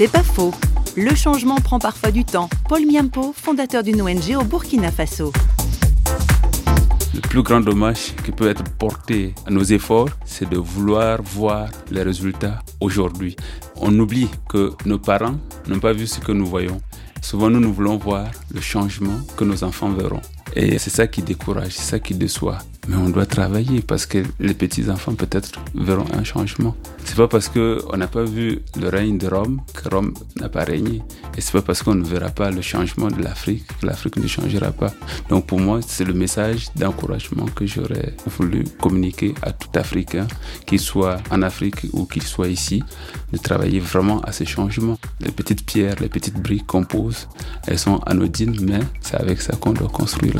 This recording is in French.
C'est pas faux. Le changement prend parfois du temps. Paul Miampo, fondateur d'une ONG au Burkina Faso. Le plus grand dommage qui peut être porté à nos efforts, c'est de vouloir voir les résultats aujourd'hui. On oublie que nos parents n'ont pas vu ce que nous voyons. Souvent, nous, nous voulons voir le changement que nos enfants verront. Et c'est ça qui décourage, c'est ça qui déçoit. Mais on doit travailler parce que les petits-enfants peut-être verront un changement. C'est pas parce qu'on n'a pas vu le règne de Rome que Rome n'a pas régné. Et c'est pas parce qu'on ne verra pas le changement de l'Afrique que l'Afrique ne changera pas. Donc pour moi, c'est le message d'encouragement que j'aurais voulu communiquer à tout Africain, qu'il soit en Afrique ou qu'il soit ici, de travailler vraiment à ces changements. Les petites pierres, les petites briques qu'on pose, elles sont anodines, mais c'est avec ça qu'on doit construire